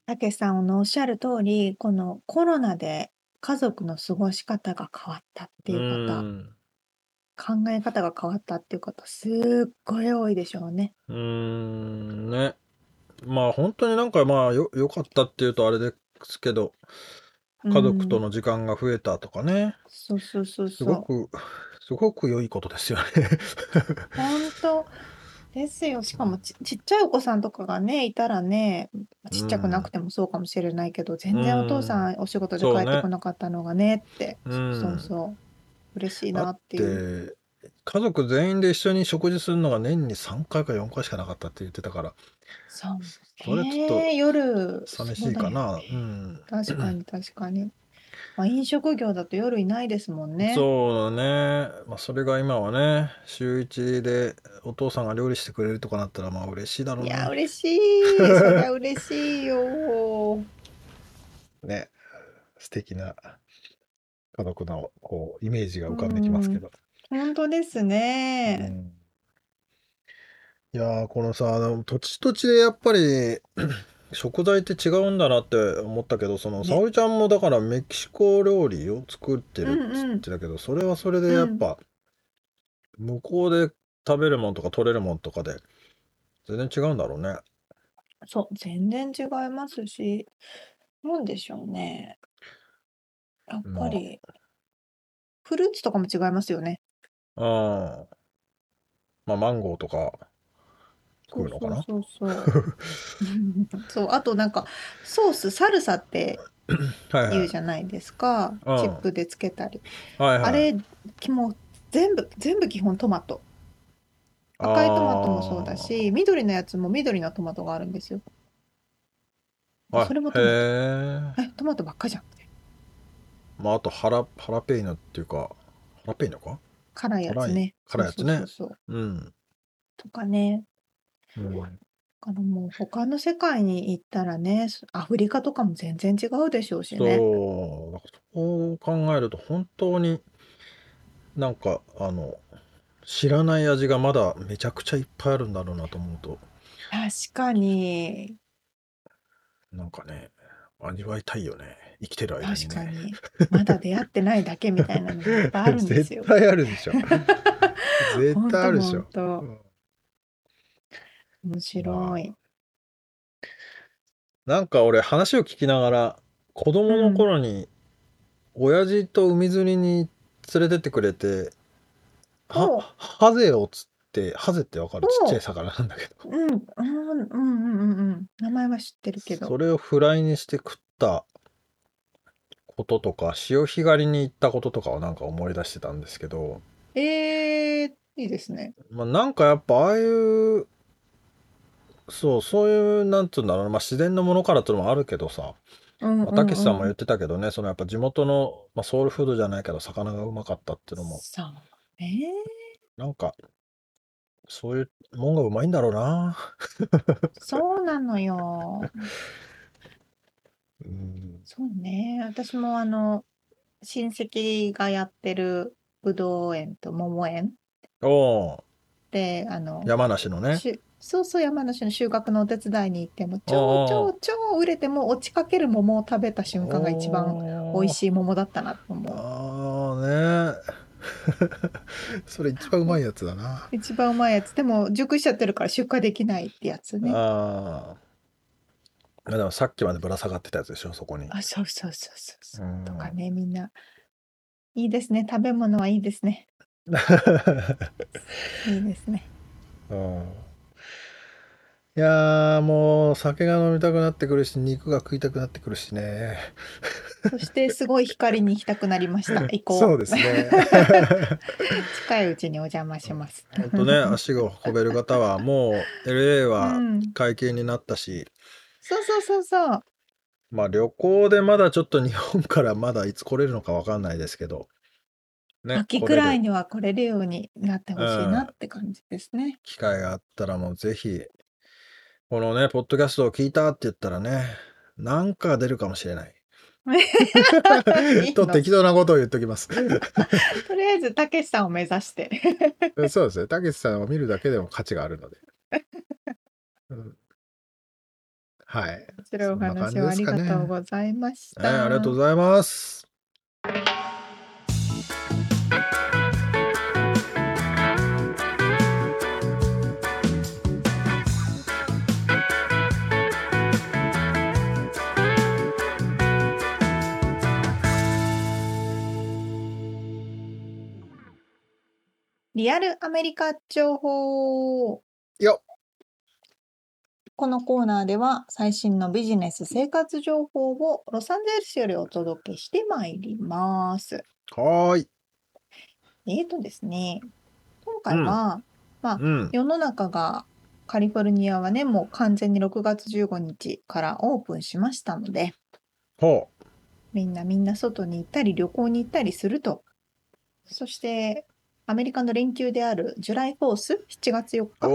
たけしさんのおっしゃる通り、このコロナで家族の過ごし方が変わったっていう方、ん。考え方が変わったっていう方、すっごい多いでしょうね。うーん。ね。まあ本当になんかまあよ良かったっていうとあれですけど家族とうん、の時間が増えたとかね。そうそうそうすそう。ごく すごく良いことですよね。本当ですよ。しかもち、ちっちゃいお子さんとかがね、いたらね、ちっちゃくなくてもそうかもしれないけど、全然お父さんお仕事でそうね帰ってこなかったのがねって、うんそうそう。嬉しいなっていう。て家族全員で一緒に食事するのが年に3回か4回しかなかったって言ってたからそう。それちょっとねえ夜、寂しいかねうん確かに確かに。まあ、飲食業だと夜いないですもんね。そうだね、まあ、それが今はね週一でお父さんが料理してくれるとかなったらまあ嬉しいだろういや、な嬉しい。そりゃ嬉しいよ。ね素敵な家族のこうイメージが浮かんできますけど、本当ですうね。んいやーこのさ土地土地でやっぱり食材って違うんだなって思ったけどそのね沙織ちゃんもだからメキシコ料理を作ってるっうんうんつってたけど、それはそれでやっぱ、向こうで食べるもんとか取れるもんとかで全然違うんだろうね。そう、全然違いますし、なんでしょうね。やっぱり、フルーツとかも違いますよね。ああ。まあマンゴーとか食うのかな？そうそうそうそう。そう、あとなんか、ソース、サルサってはいはい。言うじゃないですか。うんチップでつけたり。はいはい。あれ、きもう全部、全部基本トマト。赤いトマトもそうだし、緑のやつも緑のトマトがあるんですよ。あー、はいそれもトマト。へえ。え、トマトばっかじゃん。まああとハラハラペイノっていうかハラペイノか？辛いやつね。辛いやつねそうそうそうそう。うん。とかね。うんからもう他の世界に行ったらね、アフリカとかも全然違うでしょうしね。そう、そう考えると本当になんかあの知らない味がまだめちゃくちゃいっぱいあるんだろうなと思うと確かに。なんかね味わいたいよね生きてる間に確かねに。まだ出会ってないだけみたいなのがいっぱいあるんです絶よ。対あるでしょ絶対あるでしょ、ほんと。うん面ま白い。あなんか俺話を聞きながら子供のうん。頃に親父と海釣りに連れてってくれては。ハゼを釣ってハゼってわかる？ちっちゃおい魚なんだけどうん。うんうんうんうんうん。名前は知ってるけど。それをフライにして食ったこととか潮干狩りに行ったこととかをなんか思い出してたんですけど、ええいいですね。まあ、なんかやっぱああいうそうそういうなんつうんだろうな、まあ、自然のものからっていうのもあるけどさうんまあうんたけしさんも言っうん。てたけどねそのやっぱ地元の、まあ、ソウルフードじゃないけど魚がうまかったっていうのもそうね。なんかそういうもんがうまいんだろうな。そうなのよ。うん、そうね。私もあの、親戚がやってるぶどう園と桃園おおで、あの、山梨のね。そうそう山梨の収穫のお手伝いに行ってもお超超お超売れてもう落ちかける桃を食べた瞬間が一番美味い。しい桃だったなと思う。ああね。それ一番うまいやつだな。一番うまいやつ。でも熟しちゃってるから出荷できないってやつね。ああ。でもさっきまでぶら下がってたやつでしょ、そこに。あ、そうそうそうそうそうう。とかん。ね、みんな。いいですね。食べ物はいいですね。いいですね。うんいやーもう酒が飲みたくなってくるし肉が食いたくなってくるしねそしてすごい光に行きたくなりました。行こう。そうですね近いうちにお邪魔します。ほんとね足が運べる方はもう LA うはん。解禁になったしそうそうそうそう。まあ旅行でまだちょっと日本からまだいつ来れるのかわかんないですけどね秋くらいには来れるようになってほしいなって感じですね。機会があったらもうぜひこのねポッドキャストを聞いたって言ったらねなんか出るかもしれない。との。適当なことを言っときます。とりあえずたけしさんを目指して。そうですね。たけしさんを見るだけでも価値があるので、うん。はい、面白いお話をありがとうございましはい、あた。りがとうございますリアルアメリカ情報。よこのコーナーでは最新のビジネス生活情報をロサンゼルスよりお届けしてまいります。はーいえーとですね、今回は、まあ、うん世の中がカリフォルニアはね、もう完全に6月15日からオープンしましたので、ほみんなみんな外に行ったり旅行に行ったりすると。そして、アメリカの連休である July Fourth、7月4う日、お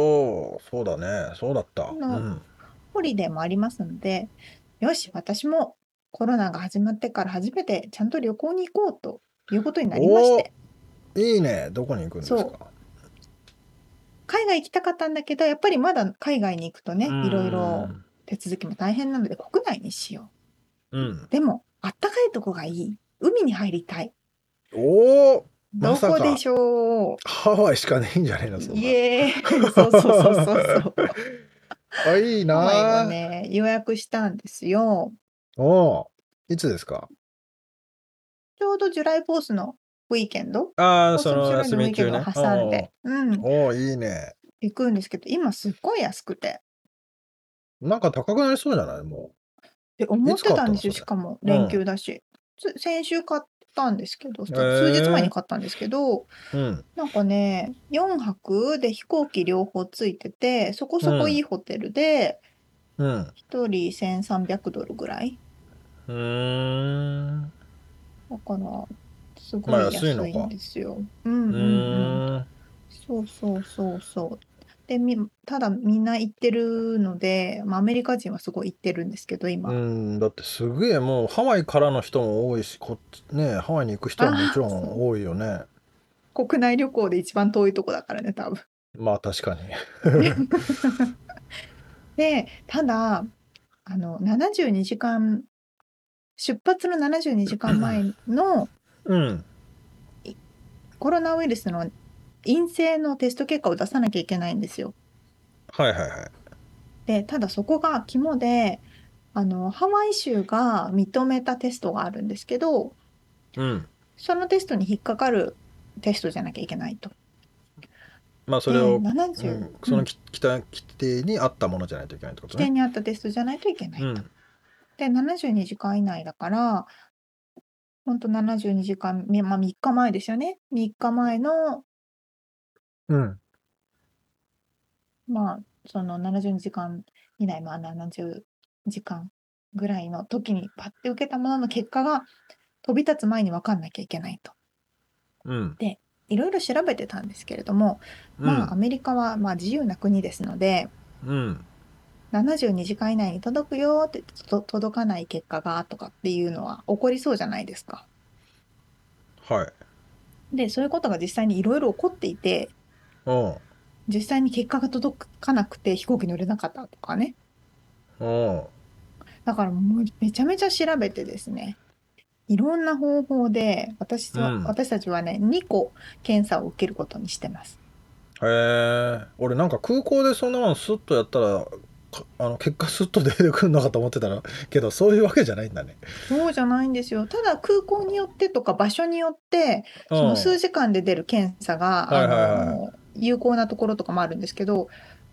おそうだね。そうだった、うのん、ホリデーもありますので、よし、私もコロナが始まってから初めてちゃんと旅行に行こうということになりまして、いいね。どこに行くんですそう。か海外行きたかったんだけど、やっぱりまだ海外に行くとね、うん。いろいろ手続きも大変なので国内にしよう。ん。う。でも、あったかいとこがいい。海に入りたい。おおどこでしょう。ハワイしかねえんじゃねえのそんな。イエーイそうそうそうそうそう。あいいな。ハワイはーね、予約したんですよ。おおいつですか？ちょうど July Fourth の weekend、ああ Fourth その July の weekend を休み中ね挟んで、うん、おおいいね。行くんですけど、今すっごい安くて。なんか高くなりそうじゃない？もで、思ってたんですよ、いつ買ったの？それ。しかも、うん連休だし。つ先週買ったんですけど、数日前に買ったんですけど、ううんなんかね、4泊で飛行機両方ついてて、そこそこいいホテルで、うん1人1300ドルぐらい。うーんだから、すごまあい安いんですよ。うんううんうん。ーんそうそうそうそう。でみただみんな行ってるので、まあ、アメリカ人はすごい行ってるんですけどう今、ん、だってすげえもうハワイからの人も多いし、こっちね、ハワイに行く人はもちろあそん多いよね。国内旅行で一番遠いとこだからね多分。まあ確かに。でただあの72時間出発の72時間前のうん。コロナウイルスの陰性のテスト結果を出さなきゃいけないんですよ。はいはいはい。でただそこが肝であのハワイ州が認めたテストがあるんですけどうん。そのテストに引っかかるテストじゃなきゃいけないと。まあそれを、でう70、ん、その規定規定に合ったものじゃないといけないってことね。規定に合ったテストじゃないといけないと。うん。で72時間以内だから本当72時間、みまあ、3日前ですよね3日前のうん。まあその72時間以内まあ70時間ぐらいの時にパッて受けたものの結果が飛び立つ前に分かんなきゃいけないと。うん。いろいろ調べてたんですけれども、まあアメリカはまあ自由な国ですのでうん。72時間以内に届くよってと届かない結果がとかっていうのは起こりそうじゃないですか。はい。でそういうことが実際にいろいろ起こっていてうん。実際に結果が届かなくて飛行機乗れなかったとかねうん。だからもうめちゃめちゃ調べてですねいろんな方法で私は、うん私たちはね2個検査を受けることにしてます。へえ。俺なんか空港でそんなもんスッとやったら、かあの結果スッと出てくるのかと思ってたら、けどそういうわけじゃないんだね。そうじゃないんですよただ空港によってとか場所によってうんその数時間で出る検査が、はいはいはいあの有効なところとかもあるんですけど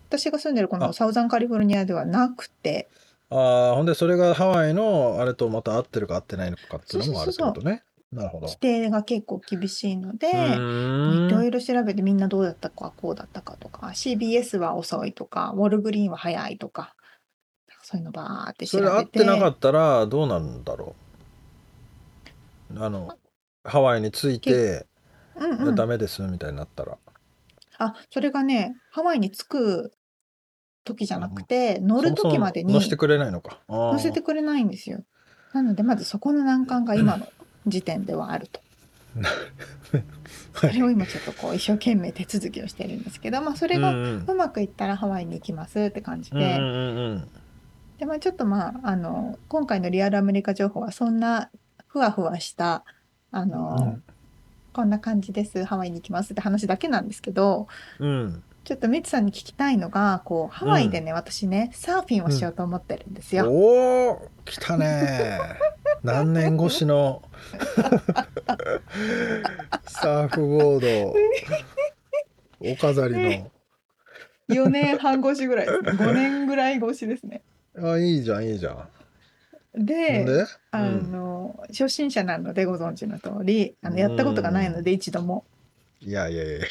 私が住んでるこのあ。サウザンカリフォルニアではなくて。ああ、ほんでそれがハワイのあれとまた合ってるか合ってないのかっていうのもあるってことね。なるほど。規定が結構厳しいので。いろいろ調べてみんなどうだったかこうだったかとか CBS は遅いとかウォルグリーンは早いとかそういうのバーって調べて。それ合ってなかったらどうなるんだろう。あのハワイに着いて、うんうん。ダメですみたいになったらあそれがねハワイに着く時じゃなくて乗る時までに乗せてくれないのか。乗せてくれないんですよ。なのでまずそこの難関が今の時点ではあると。それを今ちょっとこう一生懸命手続きをしてるんですけどまあそれがうまくいったらハワイに行きますって感じで、でまあ、ちょっとまああの今回のリアルアメリカ情報はそんなふわふわしたあの、こんな感じです。ハワイに行きますって話だけなんですけどうん。うんちょっとミツさんに聞きたいのがこうハワイでね、私ねサーフィンをしようと思ってるんですよ。おお来たね。何年越しの サーフボード。お飾り4年半越しぐらいですね。5年ぐらい越しですね。のあいいじゃんいいじゃんでで？あの、初心者なのでご存知の通りあのやったことがないので一度も。いやいやいや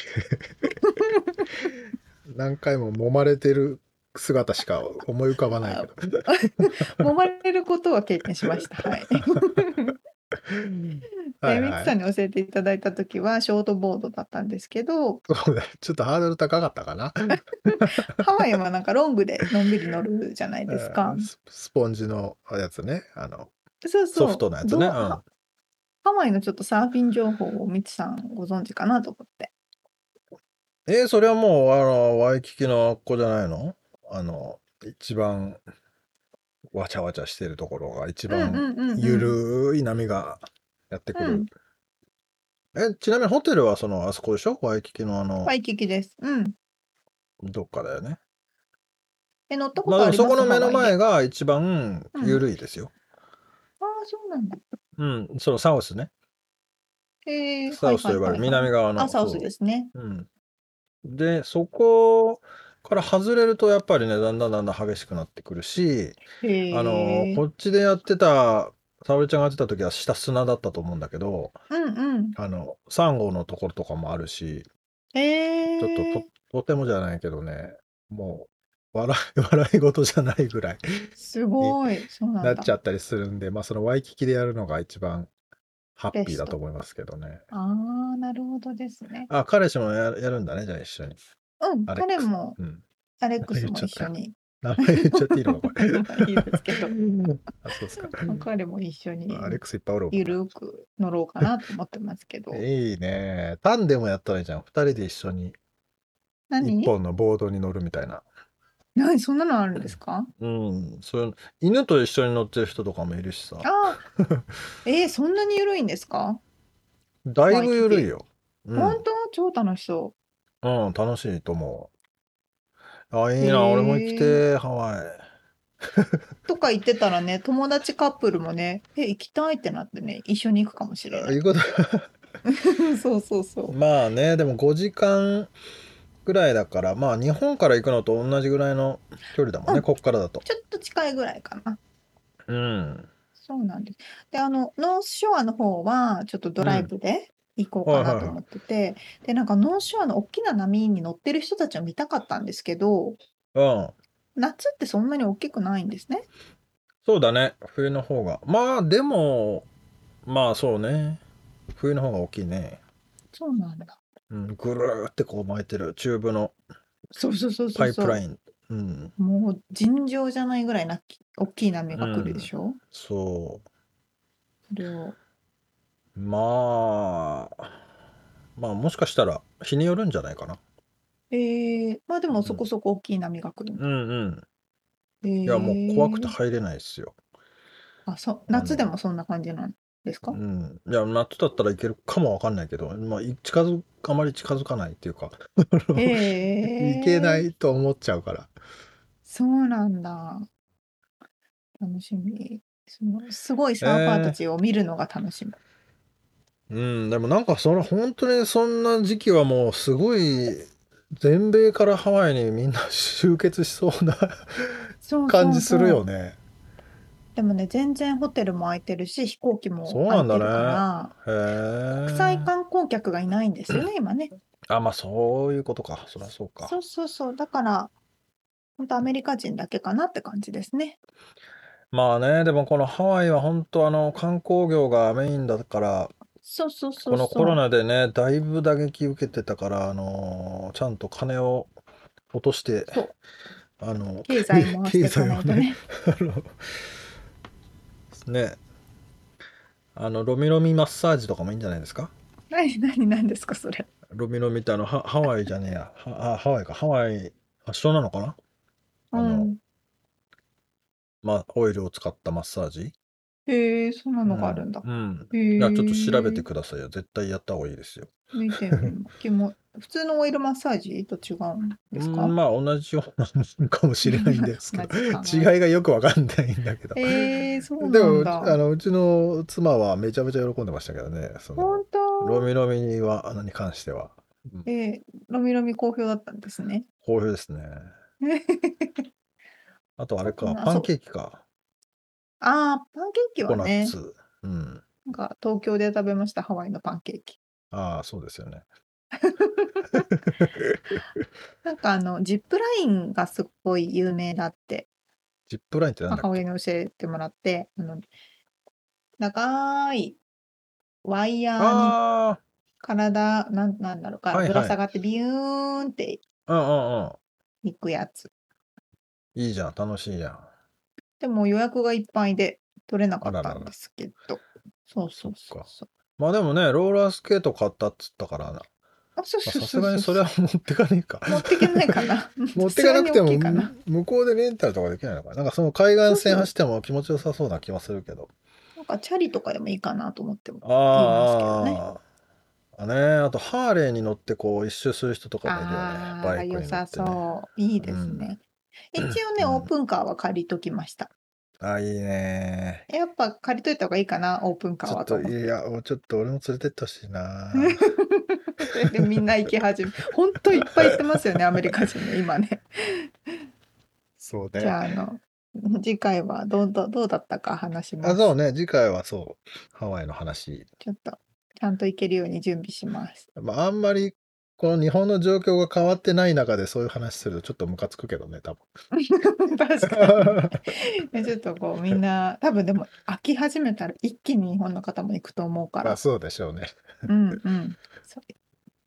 何回も揉まれてる姿しか思い浮かばないけど揉まれることは経験しました。はい。はいはい。んに教えていただいた時はショートボードだったんですけど、そうだちょっとハードル高かったかな。ハワイはなんかロングでのんびり乗るじゃないですか。う ん。ススポンジのやつね。あのそうそう。ソフトなやつどうねうんハハワイのちょっとサーフィン情報をミツさんご存知かなと思って。えーそれはもうあのワイキキのあっこじゃないの？あの一番わちゃわちゃしてるところが一番うんうんうんゆるい波がやってくる、うん。えちなみにホテルはそのあそこでしょ？ワイキキのあの。ワイキキです。うん。どっかだよね。え、乗ったことあります？もそこの目の前が一番ゆるいですよ、ああ、そうなんだ。うん。そのサウスね。へえ。サウスと呼ばれる。南側の。あ、サウスですね。う。ん、でそこから外れるとやっぱりねだんだんだんだん激しくなってくるし。あのこっちでやってた沙織ちゃんがやってた時は下砂だったと思うんだけどうんうん。あのサンゴのところとかもあるしへえ。ちょっとととてもじゃないけどねもう笑い 笑い事じゃないぐらいすごい。そうなんだ。なっちゃったりするんでまあそのワイキキでやるのが一番ハッピーだと思いますけどねああ、なるほどですね。あ彼氏もややるんだねじゃあ一緒にうん、彼も、うん。アレックスも一緒に。名前言っちゃっていいのか、これ。いいですけど、あ、そうですか。彼も一緒にアレックスいっぱいおるわゆるく乗ろうかなと思ってますけど。いいね。タンデムやったらいいじゃん。二人で一緒に何？一本のボードに乗るみたいな。何？そんなのあるんですか？うん。そういう犬と一緒に乗ってる人とかもいるしさ。ああ、えー、そんなにゆるいんですか、だいぶ緩いよ。うん、本当？超楽しそうん、楽しいと思う。あ、いいな。俺も行きてー、ハワイ。う。とか言ってたらね、友達カップルもね、え、行きたいってなってね、一緒に行くかもしれない。いうこと そうそうそう。まあね、でも5時間ぐらいだから、まあ日本から行くのと同じぐらいの距離だもんね、うんこっからだと。ちょっと近いぐらいかな。うん。そうなんです。で、あの、ノースショアの方は、ちょっとドライブで行こうかなと思ってて、で、なんかノースショアの大きな波に乗ってる人たちを見たかったんですけど、うん。夏ってそんなに大きくないんですね。そうだね、冬の方が。まあでも、まあそうね。冬の方が大きいね。そうなんだ。うん、ぐるーってこう巻いてるチューブのそうそうそうそパうそう。イプライン。うん、もう尋常じゃないぐらいな大きい波が来るでしょ、そそれを。う。まあ、まあもしかしたら日によるんじゃないかな。えー、まあでもそこそこ大きい波が来る。うんうん。えーいやもう怖くて入れないですよ。あそ夏でもそんな感じなんですか、うん。いや、夏だったらいけるかもわかんないけど、まあ、い近づ、あまり近づかないっていうか、えー、いけないと思っちゃうから。そうなんだ。楽しみ。そのすごいサーファーたちを見るのが楽しみ。うん、でもなんかそれ本当にそんな時期はもうすごい全米からハワイにみんな集結しそうな そうそう感じするよそうね。でもね、全然ホテルも空いてるし、飛行機もそうなんだね空いてるから、へえ。国際観光客がいないんですよね、今ね。あ、まあそういうことか。そりゃそうか。そうそうそう。だから、本当アメリカ人だけかなって感じですね。まあね、でもこのハワイは本当あの観光業がメインだから、そうそうそう。このコロナでね、だいぶ打撃受けてたから、あのちゃんと金を落としてあの、経済回していかないとね。ね、あの、ロミロミマッサージとかもいいんじゃないですか？何、何、何ですか、それ。ロミロミってあの、ハハワイじゃねえや。はあ、ハワイか。ハワイ発祥なのかな？あのうん。まあ、オイルを使ったマッサージ？へえ、そんなのがあるんだ。うん。いや、ちょっと調べてくださいよ。絶対やった方がいいですよ。見てみも 普通のオイルマッサージと違うんですか？うんまあ、同じようなものかもしれないんですけど、同じかな違いがよくわかんないんだけど。えー、そうでも、なんだ。あの、うちの妻はめちゃめちゃ喜んでましたけどね。その、本当？ロミロミには、あのに関しては。うんえー、ロミロミ好評だったんですね。好評ですね。あとあれか、あパンケーキか。ああ、パンケーキココナッはね、ツ。うん。なんか東京で食べました、ハワイのパンケーキ。ああ、そうですよね。なんかあの、ジップラインがすごい有名だって、ジップラインってなんだ母っけ？親に教えてもらって、あの長いワイヤーにあ体、なんなんだろうか、はいはいぶら下がってビューンってあ、うんうんうん。行くやつ。いいじゃん、楽しいじゃん。でも予約がいっぱいで取れなかっあらららたんですけど。そうそうそっかそうそう。まあでもね、ローラースケート買ったっつったからな。まあ、そうあそうさすがにそそうそう。れは持ってかねえか。持ってけないかな。持ってかなくてもさすがに大きいかな向こうでレンタルとかできないのかな。なんかその海岸線走っても気持ちよさそうな気はするけど。なんかチャリとかでもいいかなと思っても。あ言いあ、あね、あとハーレーに乗ってこう一周する人とかもいるよね。ああ、バイクに乗って、良さね。そう。いいですね。一応ね、うんオープンカーは借りときました。あ、いいね。やっぱ借りといた方がいいかな、オープンカーちょっと、はと思って。いや、もうちょっと俺も連れてってほしいな。そ れでみんな行き始め。本当いっぱい行ってますよね、アメリカ人ね、今ね。そうじゃあ、あの、次回はどうどうどうだったか話しまあ、す。そうね、次回はそう、ハワイの話。ちょっと、ちゃんと行けるように準備します。まあ、あんまり、この日本の状況が変わってない中でそういう話するとちょっとムカつくけどね、多 確か分。に。ちょっとこう、みんな、多分でも、飽き始めたら一気に日本の方も行くと思うから。まあそうでしょうね。うんうん。そ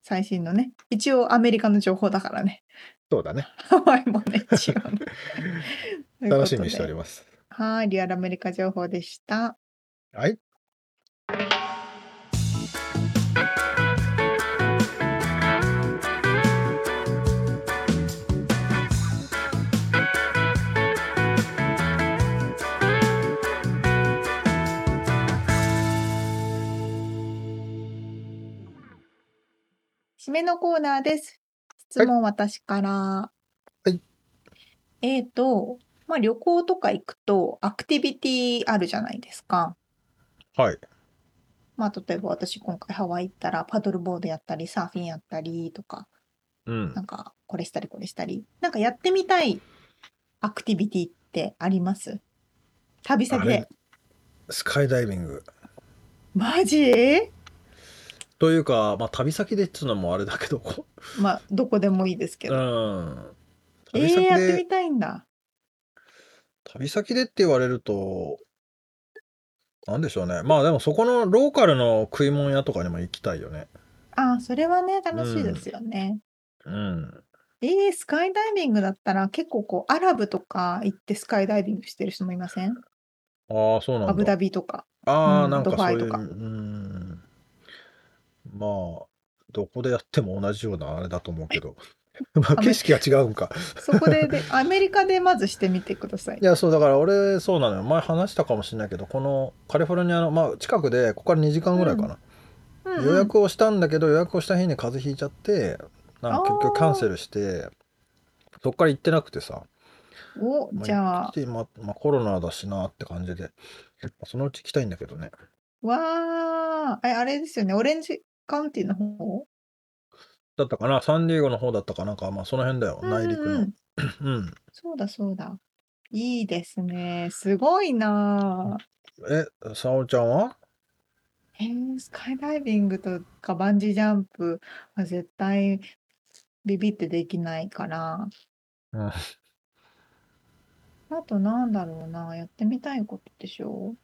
最新のね。一応アメリカの情報だからね。そうだね。ハワイもね、一応ね。楽しみにしております。はい、リアルアメリカ情報でした。はい。めのコーナーです。質問私から。はい。えっ、と、まあ旅行とか行くとアクティビティあるじゃないですか。はい。まあ例えば私今回ハワイ行ったらパドルボードやったりサーフィンやったりとか、うんな。んかこれしたりこれしたり、なんかやってみたいアクティビティってあります？旅先で。スカイダイビング。マジ？というか、まあ、旅先でっつうのもあれだけど、こまあどこでもいいですけうど。ん。えー、旅先で、やってみたいんだ。旅先でって言われると、なんでしょうね。まあでもそこのローカルの食い物屋とかにも行きたいよね。ああ、それはね、楽しいですよね。うん。えー、スカイダイビングだったら結構こうアラブとか行ってスカイダイビングしてる人もいません？ああ、そうなんアブダだ。ビとか。ああ、うんなんかそういう、ドバイとかうん。まあ、どこでやっても同じようなあれだと思うけど。まあ、景色が違うんか。そこでで、アメリカでまずしてみてくださいい。や、そう、だから俺、そうなのよ。前話したかもしれないけど、このカリフォルニアの、まあ、近くで、ここから2時間ぐらいかな。うんうん予約をしたんだけど、予約をした日に風邪ひいちゃって、なんか結局キャンセルして、そっから行ってなくてさ。お、まあじゃあままあ、コロナだしなって感じで、そのうち行きたいんだけどね。わあ、え、あれですよね、オレンジカウンティの方？だったかな？サンディエゴの方だったかな？んか、まあその辺だよ、内陸のうんうん。うん。そうだそうだ。いいですね。すごいなあ。え、沙織ちゃんは？えースカイダイビングとかバンジージャンプは絶対ビビってできないから。うん。あとなんだろうな、やってみたいことでしょ？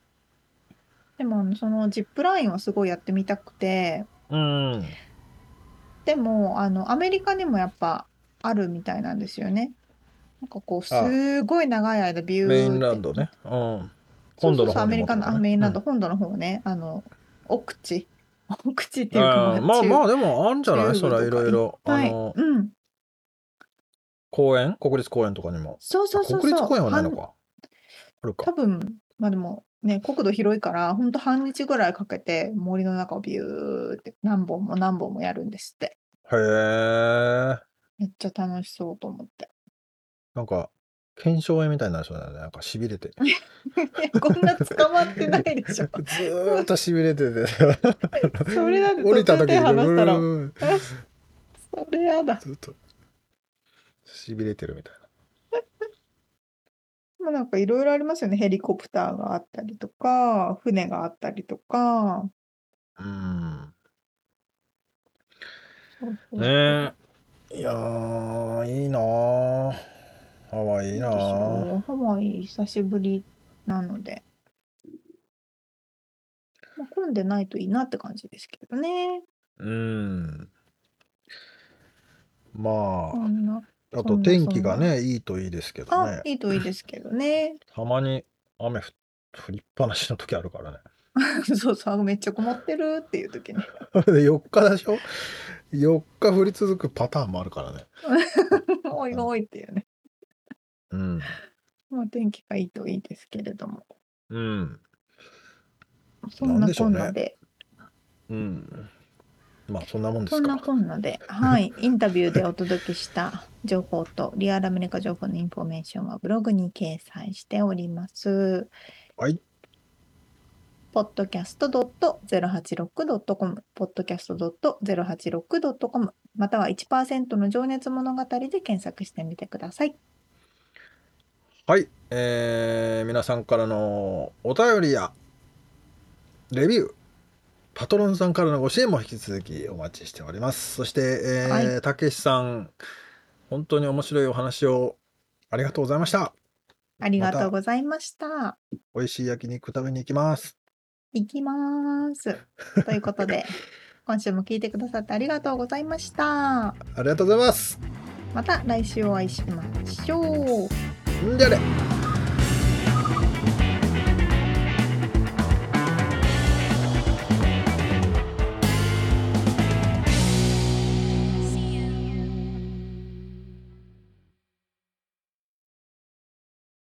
でもあのそのジップラインはすごいやってみたくて、うん。でもあのアメリカにもやっぱあるみたいなんですよね。なんかこうすごい長い間ビューメインランドね。うん。そう本土のそうそうアメリカのあメインランド、うん本土の方ね、あの奥地、奥地っていうかまあ中まあでもあんじゃない？それはいろいろ。あはい、の、うん、公園？国立公園とかにも。そうそうそうそう。国立公園はないの半か。あるか多。分、まあでもね、国土広いから、ほんと半日ぐらいかけて森の中をビューって何本も何本もやるんですって。へえ。めっちゃ楽しそうと思って。なんか、検証炎みたいになりそうだよね。なんか痺れて。こんな捕まってないでしょ。ずーっと痺れてて。それだって降りた時に途中で話したらそれやだ。ずっと痺れてるみたいもうなんかいろいろありますよね。ヘリコプターがあったりとか、船があったりとか。な。そうそううん。ねえ。いやー、いいなー。ハワイいいなー。ょハワイ久しぶりなので。まあ、混んでないといいなって感じですけどね。うん。まこんな。あ、と天気がね、いいといいですけどあね、。いいといいですけどね。たまに雨ふ降りっぱなしの時あるからね。そうそう、めっちゃ曇ってるっていう時に。で4日でしょ ?4 日降り続くパターンもあるからね。おいおいっていうね。うん。まあ天気がいいといいですけれども。うん。そんななんでしょうんねこなで、うん。まあそんなもんですそんなか。こんなで、はい、インタビューでお届けした情報とリアルアメリカ情報のインフォメーションはブログに掲載しております。はい。podcast.086.com、podcast.086.com、または1%の情熱物語で検索してみてください。はい。えー、皆さんからのお便りやレビュー、パトロンさんからのご支援も引き続きお待ちしております。そして、えたけしさん、本当に面白いお話をありがとうございました。ありがとうございました。美味しい焼肉食べに行きます。いきます。ということで、今週も聞いてくださってありがとうございました。ありがとうございますまた来週お会いしましょう。んじゃあね